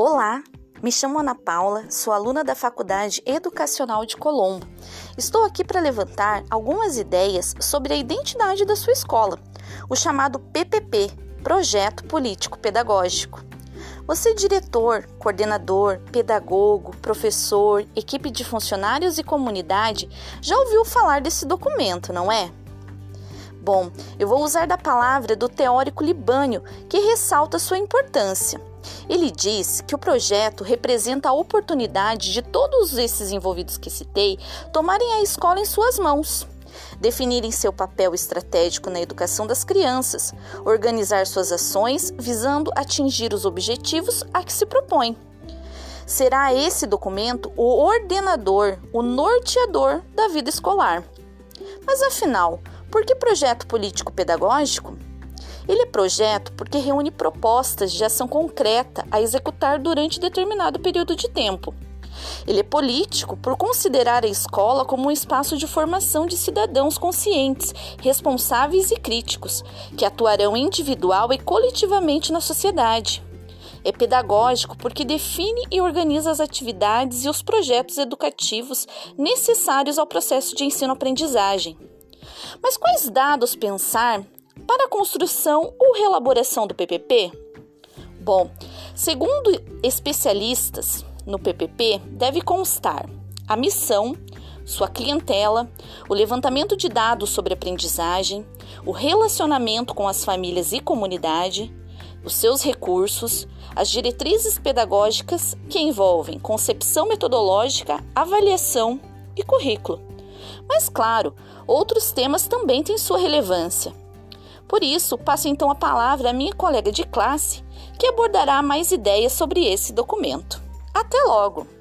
Olá, me chamo Ana Paula, sou aluna da Faculdade Educacional de Colombo. Estou aqui para levantar algumas ideias sobre a identidade da sua escola, o chamado PPP Projeto Político Pedagógico. Você, diretor, coordenador, pedagogo, professor, equipe de funcionários e comunidade, já ouviu falar desse documento, não é? Bom, eu vou usar da palavra do teórico Libânio, que ressalta sua importância. Ele diz que o projeto representa a oportunidade de todos esses envolvidos que citei tomarem a escola em suas mãos definirem seu papel estratégico na educação das crianças, organizar suas ações visando atingir os objetivos a que se propõe. Será esse documento o ordenador, o norteador da vida escolar. Mas afinal, por que projeto político-pedagógico? Ele é projeto porque reúne propostas de ação concreta a executar durante determinado período de tempo. Ele é político por considerar a escola como um espaço de formação de cidadãos conscientes, responsáveis e críticos, que atuarão individual e coletivamente na sociedade. É pedagógico porque define e organiza as atividades e os projetos educativos necessários ao processo de ensino-aprendizagem. Mas quais dados pensar para a construção ou reelaboração do PPP? Bom, segundo especialistas no PPP, deve constar a missão, sua clientela, o levantamento de dados sobre aprendizagem, o relacionamento com as famílias e comunidade, os seus recursos, as diretrizes pedagógicas que envolvem concepção metodológica, avaliação e currículo. Mas, claro, outros temas também têm sua relevância. Por isso, passo então a palavra à minha colega de classe, que abordará mais ideias sobre esse documento. Até logo!